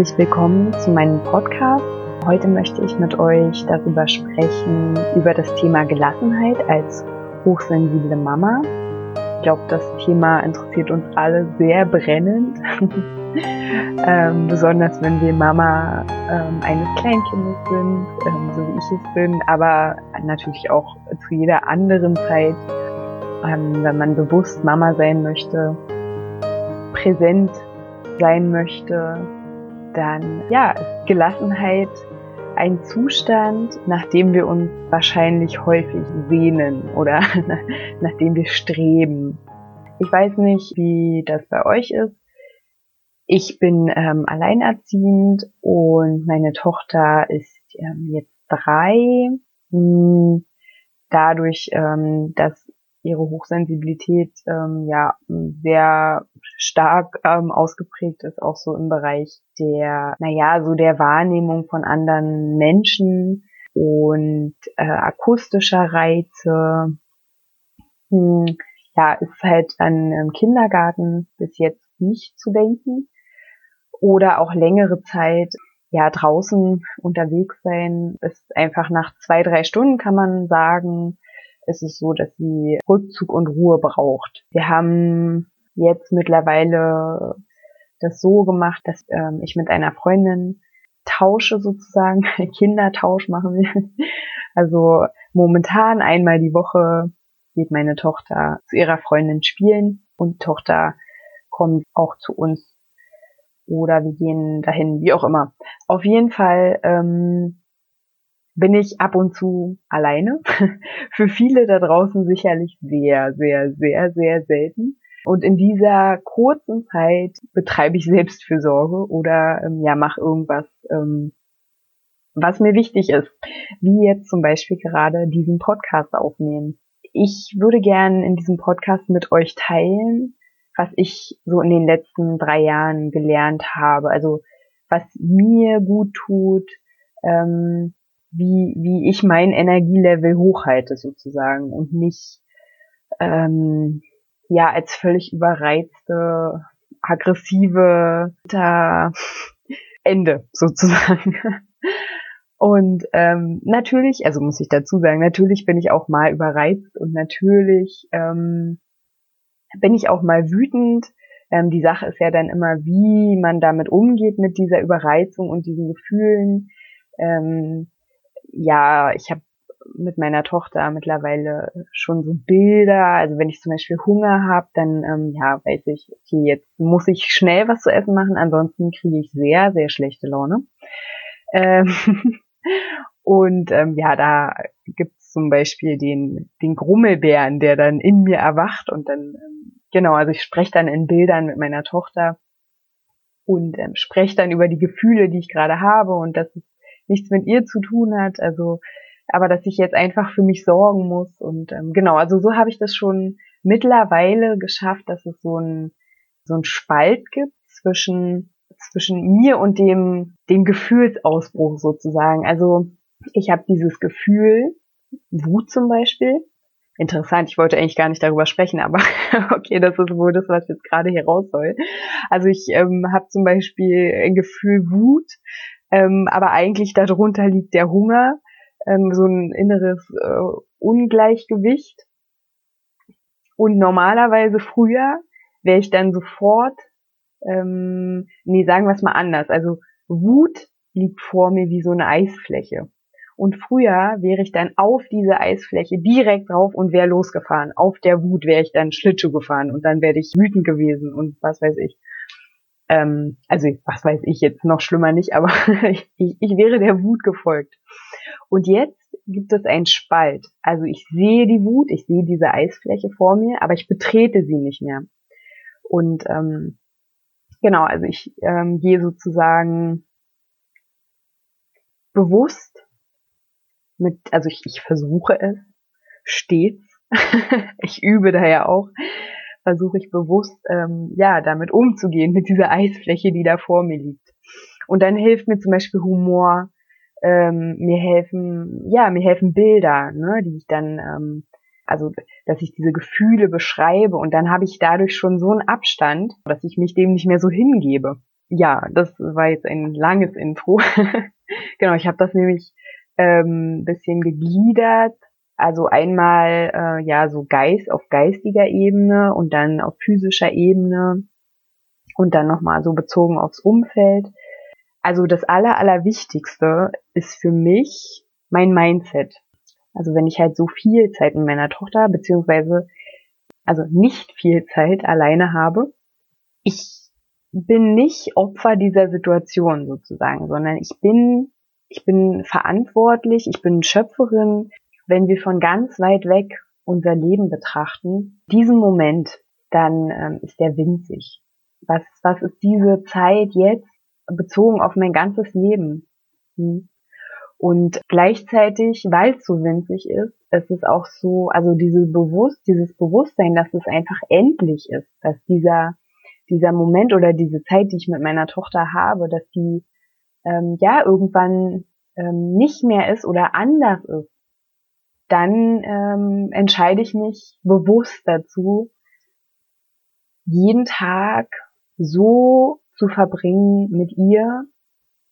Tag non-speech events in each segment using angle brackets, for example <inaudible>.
herzlich willkommen zu meinem Podcast. Heute möchte ich mit euch darüber sprechen, über das Thema Gelassenheit als hochsensible Mama. Ich glaube, das Thema interessiert uns alle sehr brennend, <laughs> ähm, besonders wenn wir Mama ähm, eines Kleinkindes sind, ähm, so wie ich es bin, aber natürlich auch zu jeder anderen Zeit, ähm, wenn man bewusst Mama sein möchte, präsent sein möchte, dann ja, ist Gelassenheit ein Zustand, nach dem wir uns wahrscheinlich häufig sehnen oder <laughs> nach dem wir streben. Ich weiß nicht, wie das bei euch ist. Ich bin ähm, alleinerziehend und meine Tochter ist ähm, jetzt drei. Hm, dadurch, ähm, dass ihre Hochsensibilität ähm, ja sehr stark ähm, ausgeprägt ist, auch so im Bereich der, naja, so der Wahrnehmung von anderen Menschen und äh, akustischer Reize. Hm, ja, ist halt an ähm, Kindergarten bis jetzt nicht zu denken. Oder auch längere Zeit ja draußen unterwegs sein ist einfach nach zwei, drei Stunden kann man sagen, ist es so, dass sie Rückzug und Ruhe braucht. Wir haben jetzt mittlerweile das so gemacht, dass ähm, ich mit einer Freundin tausche sozusagen, <laughs> Kindertausch machen wir. Also momentan einmal die Woche geht meine Tochter zu ihrer Freundin spielen und die Tochter kommt auch zu uns oder wir gehen dahin, wie auch immer. Auf jeden Fall ähm, bin ich ab und zu alleine. <laughs> Für viele da draußen sicherlich sehr, sehr, sehr, sehr selten. Und in dieser kurzen Zeit betreibe ich Selbstfürsorge oder ähm, ja, mache irgendwas, ähm, was mir wichtig ist. Wie jetzt zum Beispiel gerade diesen Podcast aufnehmen. Ich würde gern in diesem Podcast mit euch teilen, was ich so in den letzten drei Jahren gelernt habe. Also was mir gut tut, ähm, wie, wie ich mein Energielevel hochhalte sozusagen und nicht ähm, ja als völlig überreizte, aggressive da <laughs> Ende sozusagen. Und ähm, natürlich, also muss ich dazu sagen, natürlich bin ich auch mal überreizt und natürlich ähm, bin ich auch mal wütend. Ähm, die Sache ist ja dann immer, wie man damit umgeht mit dieser Überreizung und diesen Gefühlen. Ähm, ja, ich habe mit meiner Tochter mittlerweile schon so Bilder. Also wenn ich zum Beispiel Hunger habe, dann ähm, ja weiß ich, okay, jetzt muss ich schnell was zu essen machen, ansonsten kriege ich sehr, sehr schlechte Laune. Ähm <laughs> und ähm, ja, da gibt's zum Beispiel den, den Grummelbären, der dann in mir erwacht und dann, ähm, genau, also ich spreche dann in Bildern mit meiner Tochter und ähm, spreche dann über die Gefühle, die ich gerade habe und das ist nichts mit ihr zu tun hat. Also, aber dass ich jetzt einfach für mich sorgen muss. Und ähm, genau, also so habe ich das schon mittlerweile geschafft, dass es so ein so ein Spalt gibt zwischen zwischen mir und dem dem Gefühlsausbruch sozusagen. Also ich habe dieses Gefühl, Wut zum Beispiel. Interessant, ich wollte eigentlich gar nicht darüber sprechen, aber <laughs> okay, das ist wohl das, was jetzt gerade hier raus soll. Also ich ähm, habe zum Beispiel ein Gefühl Wut, ähm, aber eigentlich darunter liegt der Hunger, ähm, so ein inneres äh, Ungleichgewicht. Und normalerweise früher wäre ich dann sofort, ähm, nee, sagen wir es mal anders. Also Wut liegt vor mir wie so eine Eisfläche. Und früher wäre ich dann auf diese Eisfläche direkt drauf und wäre losgefahren. Auf der Wut wäre ich dann Schlittschuh gefahren und dann wäre ich wütend gewesen und was weiß ich. Ähm, also was weiß ich jetzt noch schlimmer nicht, aber <laughs> ich, ich wäre der Wut gefolgt. Und jetzt gibt es einen Spalt. Also ich sehe die Wut, ich sehe diese Eisfläche vor mir, aber ich betrete sie nicht mehr. Und ähm, genau, also ich ähm, gehe sozusagen bewusst mit, also ich, ich versuche es stets, <laughs> ich übe da ja auch, versuche ich bewusst, ähm, ja, damit umzugehen, <laughs> mit dieser Eisfläche, die da vor mir liegt. Und dann hilft mir zum Beispiel Humor, ähm, mir helfen, ja, mir helfen Bilder, ne, die ich dann, ähm, also, dass ich diese Gefühle beschreibe und dann habe ich dadurch schon so einen Abstand, dass ich mich dem nicht mehr so hingebe. ja, das war jetzt ein langes Intro. <laughs> genau, ich habe das nämlich ähm, bisschen gegliedert. Also einmal äh, ja so Geist auf geistiger Ebene und dann auf physischer Ebene und dann nochmal so bezogen aufs Umfeld. Also das Aller, Allerwichtigste ist für mich mein Mindset. Also wenn ich halt so viel Zeit mit meiner Tochter, beziehungsweise also nicht viel Zeit alleine habe, ich bin nicht Opfer dieser Situation sozusagen, sondern ich bin, ich bin verantwortlich, ich bin Schöpferin, wenn wir von ganz weit weg unser Leben betrachten, diesen Moment, dann ähm, ist der winzig. Was, was ist diese Zeit jetzt bezogen auf mein ganzes Leben? Hm. Und gleichzeitig, weil es so winzig ist, ist es auch so, also diese Bewusst, dieses Bewusstsein, dass es einfach endlich ist, dass dieser, dieser Moment oder diese Zeit, die ich mit meiner Tochter habe, dass die ähm, ja irgendwann ähm, nicht mehr ist oder anders ist, dann ähm, entscheide ich mich bewusst dazu, jeden Tag so zu verbringen mit ihr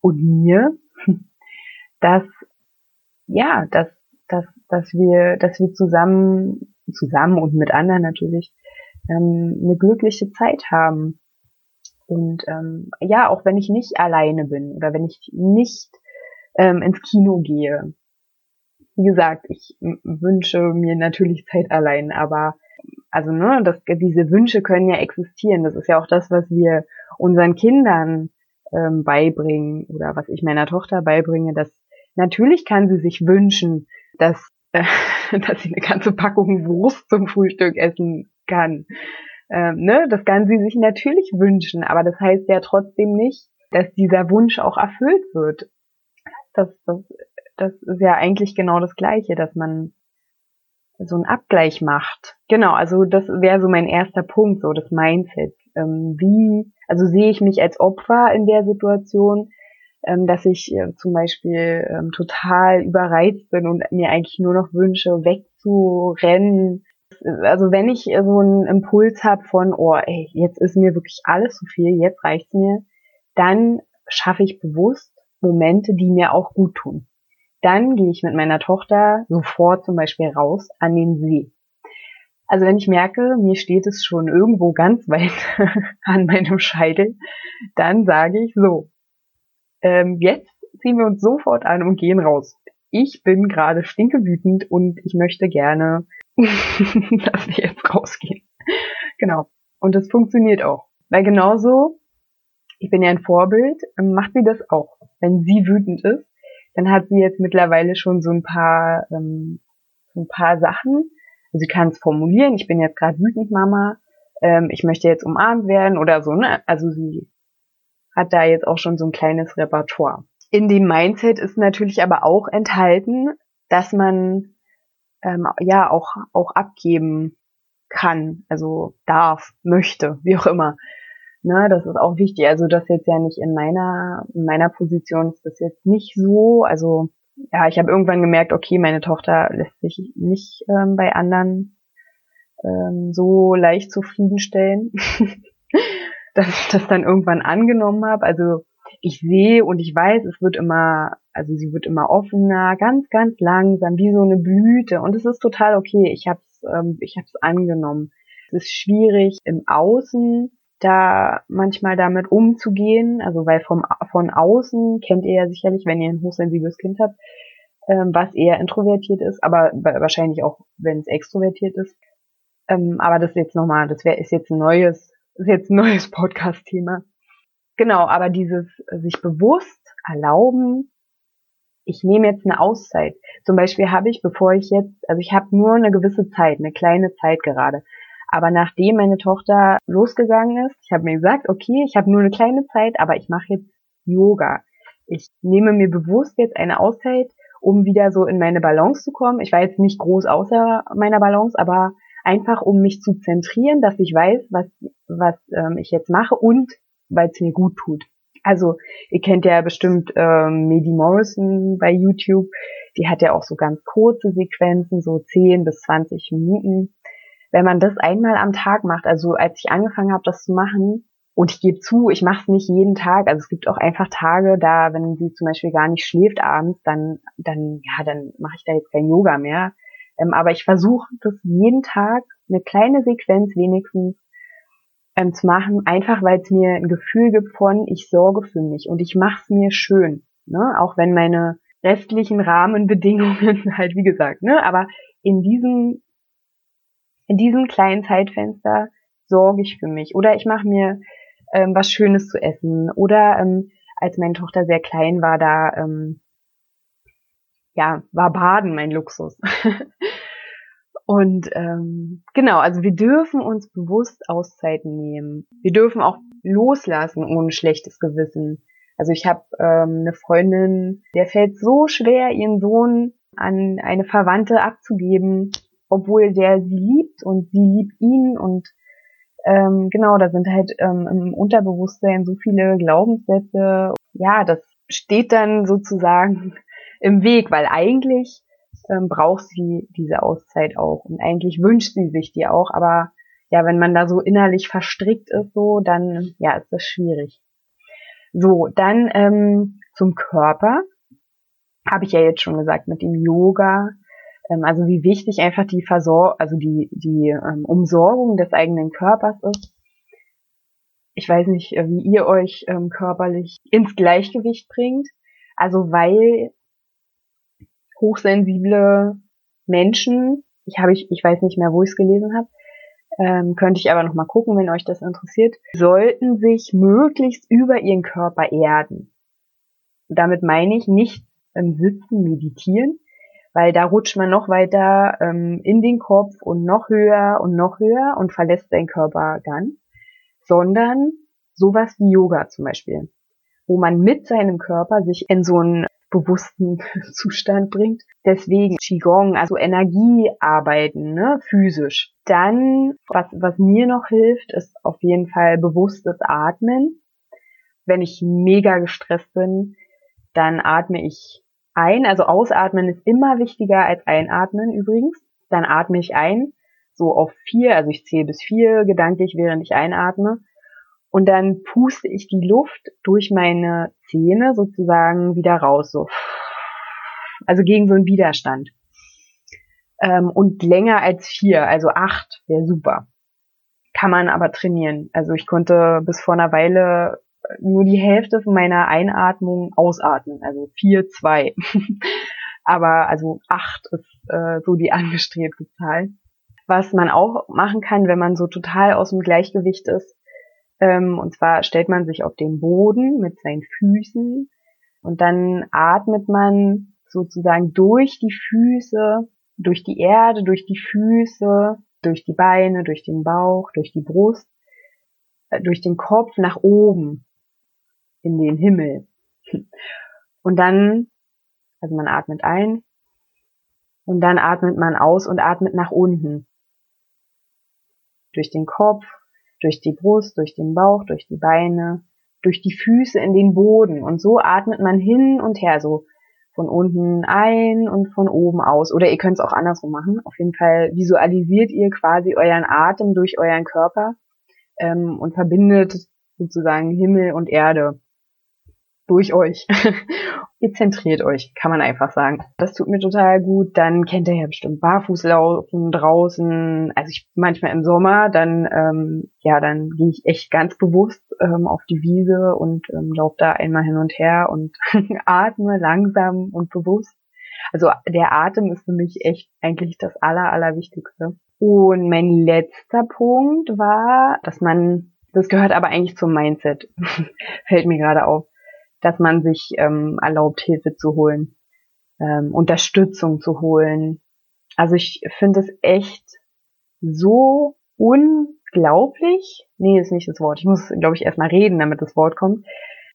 und mir, <laughs> dass ja, dass dass dass wir dass wir zusammen zusammen und mit anderen natürlich ähm, eine glückliche Zeit haben. Und ähm, ja auch wenn ich nicht alleine bin oder wenn ich nicht ähm, ins Kino gehe wie gesagt ich wünsche mir natürlich Zeit allein aber also ne das, diese Wünsche können ja existieren das ist ja auch das was wir unseren Kindern ähm, beibringen oder was ich meiner Tochter beibringe dass Natürlich kann sie sich wünschen, dass, äh, <laughs> dass sie eine ganze Packung Wurst zum Frühstück essen kann. Ähm, ne? Das kann sie sich natürlich wünschen, aber das heißt ja trotzdem nicht, dass dieser Wunsch auch erfüllt wird. Das, das, das ist ja eigentlich genau das Gleiche, dass man so einen Abgleich macht. Genau, also das wäre so mein erster Punkt, so das Mindset. Ähm, wie, also sehe ich mich als Opfer in der Situation? ähm, dass ich äh, zum Beispiel ähm, total überreizt bin und mir eigentlich nur noch wünsche, wegzurennen. Also wenn ich so einen Impuls habe von, oh, ey, jetzt ist mir wirklich alles zu viel, jetzt reicht's mir, dann schaffe ich bewusst Momente, die mir auch gut tun. Dann gehe ich mit meiner Tochter sofort zum Beispiel raus an den See. Also wenn ich merke, mir steht es schon irgendwo ganz <laughs> weit an meinem Scheitel, dann sage ich so, ähm, jetzt ziehen wir uns sofort an und gehen raus. Ich bin gerade stinkewütend und ich möchte gerne, <laughs> dass wir jetzt rausgehen. Genau. Und das funktioniert auch. Weil genauso, ich bin ja ein Vorbild, macht sie das auch. Wenn sie wütend ist, dann hat sie jetzt mittlerweile schon so ein paar, ähm, so ein paar Sachen. Also sie kann es formulieren, ich bin jetzt gerade wütend, Mama, ähm, ich möchte jetzt umarmt werden oder so, ne? Also sie hat da jetzt auch schon so ein kleines Repertoire. In dem Mindset ist natürlich aber auch enthalten, dass man ähm, ja auch auch abgeben kann, also darf, möchte, wie auch immer. Ne, das ist auch wichtig. Also das jetzt ja nicht in meiner in meiner Position ist das jetzt nicht so. Also ja, ich habe irgendwann gemerkt, okay, meine Tochter lässt sich nicht ähm, bei anderen ähm, so leicht zufriedenstellen. <laughs> dass ich das dann irgendwann angenommen habe. Also ich sehe und ich weiß, es wird immer, also sie wird immer offener, ganz, ganz langsam, wie so eine Blüte. Und es ist total okay. Ich habe es ähm, ich hab's angenommen. Es ist schwierig im Außen da manchmal damit umzugehen. Also weil vom, von außen kennt ihr ja sicherlich, wenn ihr ein hochsensibles Kind habt, ähm, was eher introvertiert ist, aber wahrscheinlich auch, wenn es extrovertiert ist. Ähm, aber das ist jetzt nochmal, das wäre ist jetzt ein neues ist jetzt ein neues Podcast-Thema. Genau, aber dieses sich bewusst erlauben, ich nehme jetzt eine Auszeit. Zum Beispiel habe ich, bevor ich jetzt, also ich habe nur eine gewisse Zeit, eine kleine Zeit gerade. Aber nachdem meine Tochter losgegangen ist, ich habe mir gesagt, okay, ich habe nur eine kleine Zeit, aber ich mache jetzt Yoga. Ich nehme mir bewusst jetzt eine Auszeit, um wieder so in meine Balance zu kommen. Ich war jetzt nicht groß außer meiner Balance, aber einfach um mich zu zentrieren, dass ich weiß, was, was ähm, ich jetzt mache und weil es mir gut tut. Also ihr kennt ja bestimmt ähm, Medi Morrison bei YouTube, die hat ja auch so ganz kurze Sequenzen, so 10 bis 20 Minuten. Wenn man das einmal am Tag macht, also als ich angefangen habe, das zu machen, Und ich gebe zu, ich mache es nicht jeden Tag. Also es gibt auch einfach Tage, da, wenn sie zum Beispiel gar nicht schläft abends, dann, dann, ja, dann mache ich da jetzt kein Yoga mehr. Ähm, aber ich versuche das jeden Tag, eine kleine Sequenz wenigstens ähm, zu machen, einfach weil es mir ein Gefühl gibt von, ich sorge für mich und ich mache es mir schön. Ne? Auch wenn meine restlichen Rahmenbedingungen <laughs> halt, wie gesagt, ne, aber in diesem, in diesem kleinen Zeitfenster sorge ich für mich. Oder ich mache mir ähm, was Schönes zu essen. Oder ähm, als meine Tochter sehr klein war, da ähm, ja, war Baden mein Luxus. <laughs> Und ähm, genau, also wir dürfen uns bewusst Auszeiten nehmen. Wir dürfen auch loslassen ohne schlechtes Gewissen. Also ich habe ähm, eine Freundin, der fällt so schwer, ihren Sohn an eine Verwandte abzugeben, obwohl der sie liebt und sie liebt ihn und ähm, genau, da sind halt ähm, im Unterbewusstsein so viele Glaubenssätze. Ja, das steht dann sozusagen <laughs> im Weg, weil eigentlich ähm, braucht sie diese Auszeit auch und eigentlich wünscht sie sich die auch, aber ja, wenn man da so innerlich verstrickt ist, so, dann ja, ist das schwierig. So, dann ähm, zum Körper. Habe ich ja jetzt schon gesagt, mit dem Yoga. Ähm, also wie wichtig einfach die Versor also die, die ähm, Umsorgung des eigenen Körpers ist. Ich weiß nicht, äh, wie ihr euch ähm, körperlich ins Gleichgewicht bringt. Also weil hochsensible Menschen, ich habe ich, ich weiß nicht mehr, wo ich es gelesen habe, ähm, könnte ich aber noch mal gucken, wenn euch das interessiert, sollten sich möglichst über ihren Körper erden. damit meine ich nicht im Sitzen meditieren, weil da rutscht man noch weiter ähm, in den Kopf und noch höher und noch höher und verlässt seinen Körper dann, sondern sowas wie Yoga zum Beispiel, wo man mit seinem Körper sich in so einen bewussten <laughs> Zustand bringt. Deswegen Qigong, also Energiearbeiten, ne, physisch. Dann, was, was mir noch hilft, ist auf jeden Fall bewusstes Atmen. Wenn ich mega gestresst bin, dann atme ich ein. Also ausatmen ist immer wichtiger als einatmen übrigens. Dann atme ich ein, so auf vier, also ich zähle bis vier gedanklich, während ich einatme. Und dann puste ich die Luft durch meine Zähne sozusagen wieder raus, so. Also gegen so einen Widerstand. Ähm, und länger als vier, also acht wäre super. Kann man aber trainieren. Also ich konnte bis vor einer Weile nur die Hälfte von meiner Einatmung ausatmen, also vier, zwei. <laughs> aber also acht ist äh, so die <laughs> angestrebte Zahl. Was man auch machen kann, wenn man so total aus dem Gleichgewicht ist, ähm, und zwar stellt man sich auf den Boden mit seinen Füßen und dann atmet man sozusagen durch die Füße, durch die Erde, durch die Füße, durch die Beine, durch den Bauch, durch die Brust, äh, durch den Kopf nach oben in den Himmel. Und dann, also man atmet ein und dann atmet man aus und atmet nach unten. Durch den Kopf, durch die Brust, durch den Bauch, durch die Beine, durch die Füße in den Boden. Und so atmet man hin und her, so von unten ein und von oben aus. Oder ihr könnt es auch andersrum machen. Auf jeden Fall visualisiert ihr quasi euren Atem durch euren Körper ähm, und verbindet sozusagen Himmel und Erde durch euch. <laughs> ihr zentriert euch, kann man einfach sagen. Das tut mir total gut. Dann kennt ihr ja bestimmt Barfußlaufen draußen. Also ich manchmal im Sommer, dann ähm, ja, dann gehe ich echt ganz bewusst ähm, auf die Wiese und ähm, laufe da einmal hin und her und <laughs> atme langsam und bewusst. Also der Atem ist für mich echt eigentlich das aller, allerwichtigste. Und mein letzter Punkt war, dass man, das gehört aber eigentlich zum Mindset, <laughs> fällt mir gerade auf dass man sich ähm, erlaubt, Hilfe zu holen, ähm, Unterstützung zu holen. Also ich finde es echt so unglaublich, nee, ist nicht das Wort, ich muss, glaube ich, erstmal reden, damit das Wort kommt,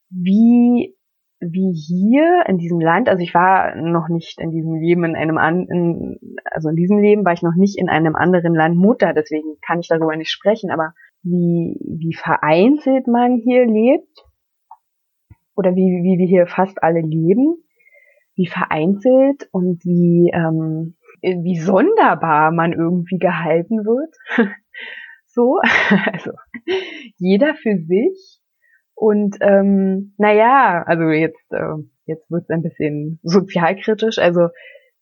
wie wie hier in diesem Land, also ich war noch nicht in diesem Leben in einem an, in, also in diesem Leben war ich noch nicht in einem anderen Land Mutter, deswegen kann ich darüber nicht sprechen, aber wie, wie vereinzelt man hier lebt, oder wie, wie wir hier fast alle leben, wie vereinzelt und wie, ähm, wie sonderbar man irgendwie gehalten wird. <laughs> so. <laughs> also jeder für sich. Und ähm, naja, also jetzt, äh, jetzt wird es ein bisschen sozialkritisch. Also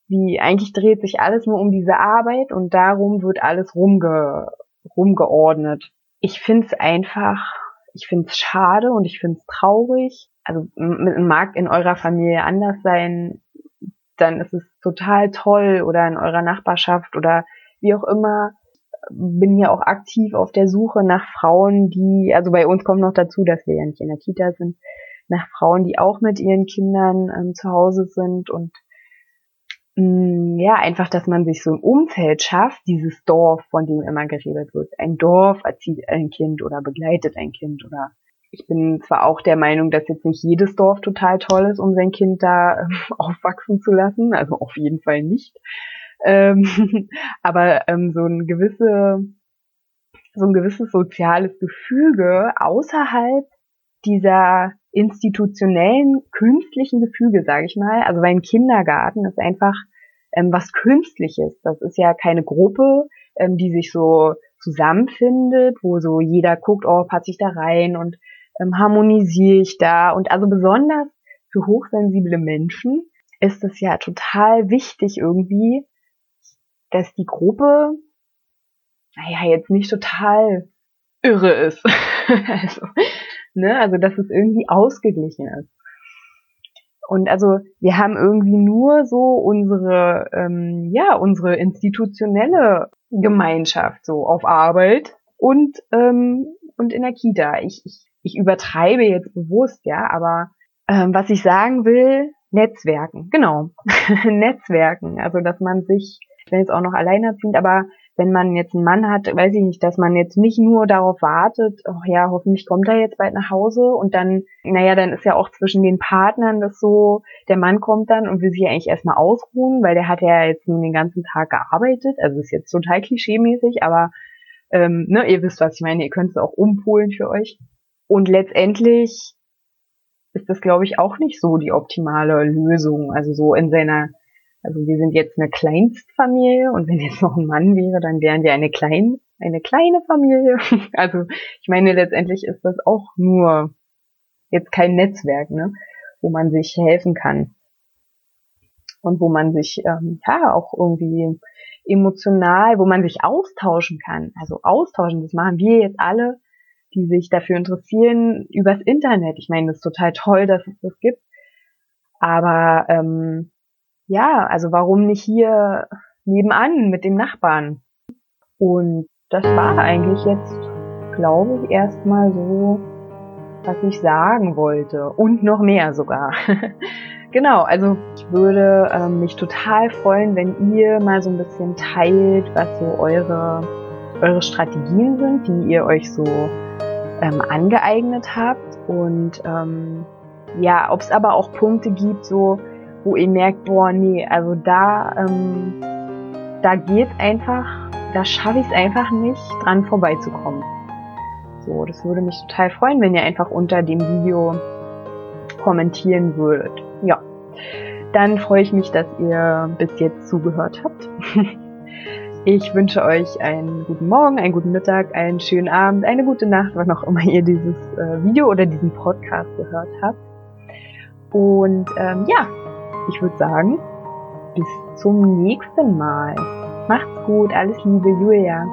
wie eigentlich dreht sich alles nur um diese Arbeit und darum wird alles rumge, rumgeordnet. Ich finde es einfach, ich finde es schade und ich finde es traurig. Also mag in eurer Familie anders sein, dann ist es total toll oder in eurer Nachbarschaft oder wie auch immer. Bin ja auch aktiv auf der Suche nach Frauen, die, also bei uns kommt noch dazu, dass wir ja nicht in der Kita sind, nach Frauen, die auch mit ihren Kindern ähm, zu Hause sind und mh, mm, ja, einfach, dass man sich so ein Umfeld schafft, dieses Dorf, von dem immer geredet wird. Ein Dorf erzieht ein Kind oder begleitet ein Kind oder ich bin zwar auch der Meinung, dass jetzt nicht jedes Dorf total toll ist, um sein Kind da ähm, <laughs> aufwachsen zu lassen, also auf jeden Fall nicht. Ähm, <laughs> aber ähm, so ein gewisse, so ein gewisses soziales Gefüge außerhalb dieser institutionellen, künstlichen Gefüge, sage ich mal. Also weil ein Kindergarten ist einfach ähm, was Künstliches. Das ist ja keine Gruppe, ähm, die sich so zusammenfindet, wo so jeder guckt, oh, passe ich da rein und ähm, harmonisiere ich da. Und also besonders für hochsensible Menschen ist es ja total wichtig irgendwie, dass die Gruppe, naja, jetzt nicht total irre ist. <laughs> also, ne, also dass es irgendwie ausgeglichen ist. Und also wir haben irgendwie nur so unsere, ähm, ja, unsere institutionelle Gemeinschaft so auf Arbeit und ähm, und in der Kita. Ich, ich ich übertreibe jetzt bewusst, ja, aber ähm, was ich sagen will, Netzwerken, genau, <laughs> Netzwerken, also dass man sich, ich bin jetzt auch noch alleinerziehend, aber wenn man jetzt einen Mann hat, weiß ich nicht, dass man jetzt nicht nur darauf wartet, oh ja, hoffentlich kommt er jetzt bald nach Hause und dann, naja, dann ist ja auch zwischen den Partnern das so, der Mann kommt dann und will sich ja eigentlich erstmal ausruhen, weil der hat ja jetzt nun den ganzen Tag gearbeitet, also ist jetzt total klischeemäßig, aber ähm, ne, ihr wisst, was ich meine, ihr könnt es auch umpolen für euch. Und letztendlich ist das, glaube ich, auch nicht so die optimale Lösung. Also so in seiner, also wir sind jetzt eine Kleinstfamilie und wenn jetzt noch ein Mann wäre, dann wären wir eine klein, eine kleine Familie. <laughs> Also ich meine, letztendlich ist das auch nur jetzt kein Netzwerk, ne, wo man sich helfen kann und wo man sich ähm, ja auch irgendwie emotional, wo man sich austauschen kann. Also austauschen, das machen wir jetzt alle die sich dafür interessieren, übers Internet. Ich meine, das ist total toll, dass es das gibt. Aber ähm, ja, also warum nicht hier nebenan mit dem Nachbarn? Und das war eigentlich jetzt, glaube ich, erstmal so, was ich sagen wollte. Und noch mehr sogar. <laughs> genau, also ich würde ähm, mich total freuen, wenn ihr mal so ein bisschen teilt, was so eure, eure Strategien sind, die ihr euch so ähm, angeeignet habt und ähm, ja, ob es aber auch Punkte gibt, so wo ihr merkt, boah, nee, also da, ähm, da geht einfach, da schaffe ich es einfach nicht, dran vorbeizukommen. So, das würde mich total freuen, wenn ihr einfach unter dem Video kommentieren würdet. Ja, dann freue ich mich, dass ihr bis jetzt zugehört habt. <laughs> Ich wünsche euch einen guten Morgen, einen guten Mittag, einen schönen Abend, eine gute Nacht, wann auch immer ihr dieses äh, Video oder diesen Podcast gehört habt. Und ähm, ja, ich würde sagen, bis zum nächsten Mal. Macht's gut, alles Liebe, Julia.